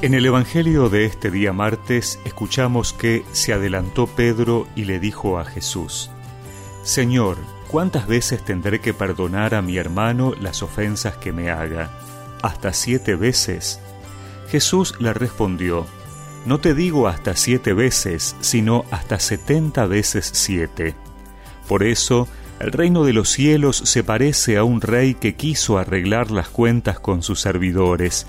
En el Evangelio de este día martes escuchamos que se adelantó Pedro y le dijo a Jesús, Señor, ¿cuántas veces tendré que perdonar a mi hermano las ofensas que me haga? ¿Hasta siete veces? Jesús le respondió, No te digo hasta siete veces, sino hasta setenta veces siete. Por eso, el reino de los cielos se parece a un rey que quiso arreglar las cuentas con sus servidores,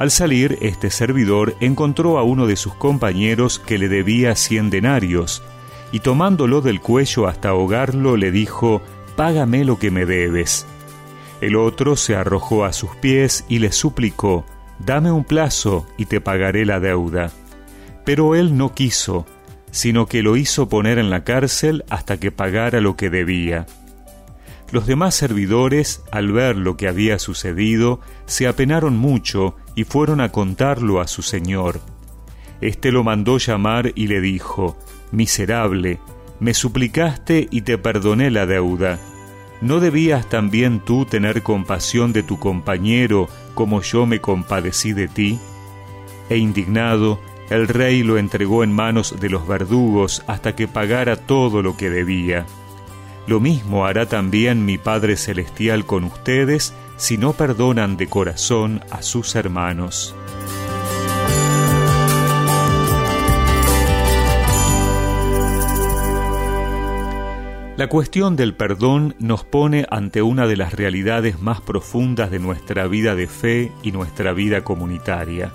Al salir, este servidor encontró a uno de sus compañeros que le debía cien denarios, y tomándolo del cuello hasta ahogarlo, le dijo, Págame lo que me debes. El otro se arrojó a sus pies y le suplicó, Dame un plazo y te pagaré la deuda. Pero él no quiso, sino que lo hizo poner en la cárcel hasta que pagara lo que debía. Los demás servidores, al ver lo que había sucedido, se apenaron mucho y fueron a contarlo a su señor. Este lo mandó llamar y le dijo, Miserable, me suplicaste y te perdoné la deuda. ¿No debías también tú tener compasión de tu compañero como yo me compadecí de ti? E indignado, el rey lo entregó en manos de los verdugos hasta que pagara todo lo que debía. Lo mismo hará también mi Padre Celestial con ustedes si no perdonan de corazón a sus hermanos. La cuestión del perdón nos pone ante una de las realidades más profundas de nuestra vida de fe y nuestra vida comunitaria.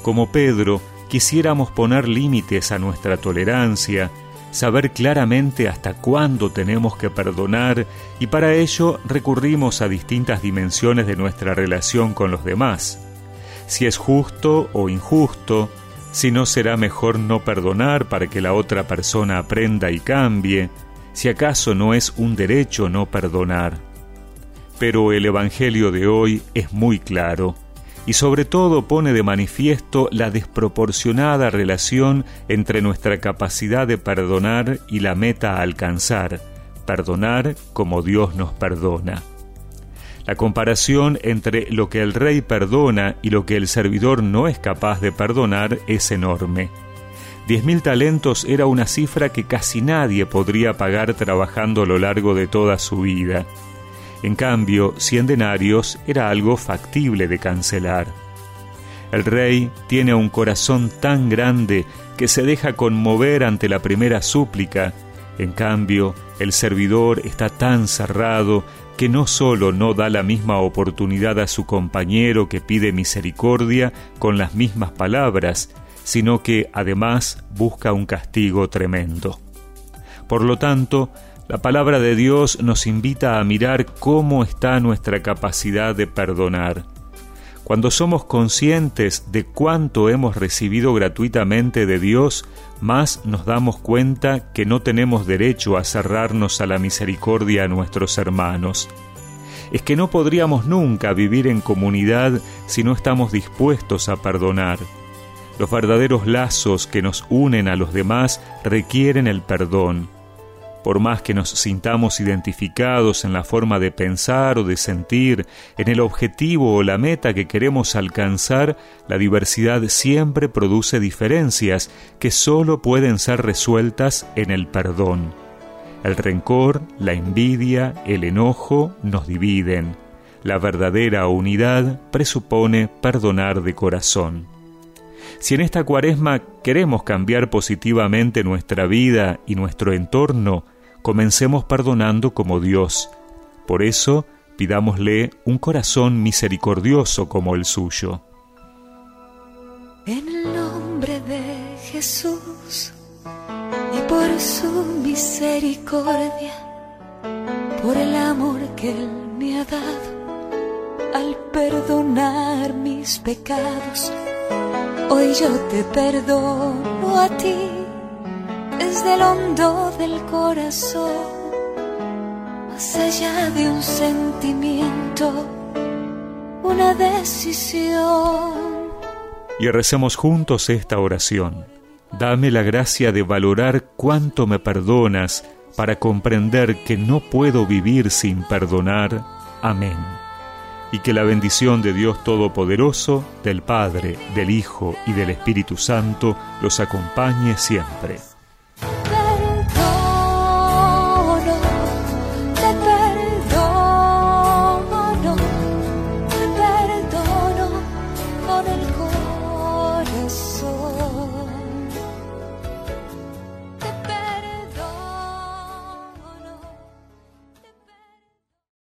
Como Pedro, quisiéramos poner límites a nuestra tolerancia, saber claramente hasta cuándo tenemos que perdonar y para ello recurrimos a distintas dimensiones de nuestra relación con los demás. Si es justo o injusto, si no será mejor no perdonar para que la otra persona aprenda y cambie, si acaso no es un derecho no perdonar. Pero el Evangelio de hoy es muy claro y sobre todo pone de manifiesto la desproporcionada relación entre nuestra capacidad de perdonar y la meta a alcanzar, perdonar como Dios nos perdona. La comparación entre lo que el rey perdona y lo que el servidor no es capaz de perdonar es enorme. Diez mil talentos era una cifra que casi nadie podría pagar trabajando a lo largo de toda su vida. En cambio, cien denarios era algo factible de cancelar. El rey tiene un corazón tan grande que se deja conmover ante la primera súplica. En cambio, el servidor está tan cerrado que no solo no da la misma oportunidad a su compañero que pide misericordia con las mismas palabras, sino que además busca un castigo tremendo. Por lo tanto, la palabra de Dios nos invita a mirar cómo está nuestra capacidad de perdonar. Cuando somos conscientes de cuánto hemos recibido gratuitamente de Dios, más nos damos cuenta que no tenemos derecho a cerrarnos a la misericordia a nuestros hermanos. Es que no podríamos nunca vivir en comunidad si no estamos dispuestos a perdonar. Los verdaderos lazos que nos unen a los demás requieren el perdón por más que nos sintamos identificados en la forma de pensar o de sentir, en el objetivo o la meta que queremos alcanzar, la diversidad siempre produce diferencias que solo pueden ser resueltas en el perdón. El rencor, la envidia, el enojo nos dividen. La verdadera unidad presupone perdonar de corazón. Si en esta cuaresma queremos cambiar positivamente nuestra vida y nuestro entorno, comencemos perdonando como Dios. Por eso, pidámosle un corazón misericordioso como el suyo. En el nombre de Jesús y por su misericordia, por el amor que Él me ha dado, al perdonar mis pecados, Hoy yo te perdono a ti desde el hondo del corazón, más allá de un sentimiento, una decisión. Y recemos juntos esta oración. Dame la gracia de valorar cuánto me perdonas para comprender que no puedo vivir sin perdonar. Amén y que la bendición de Dios Todopoderoso, del Padre, del Hijo y del Espíritu Santo los acompañe siempre.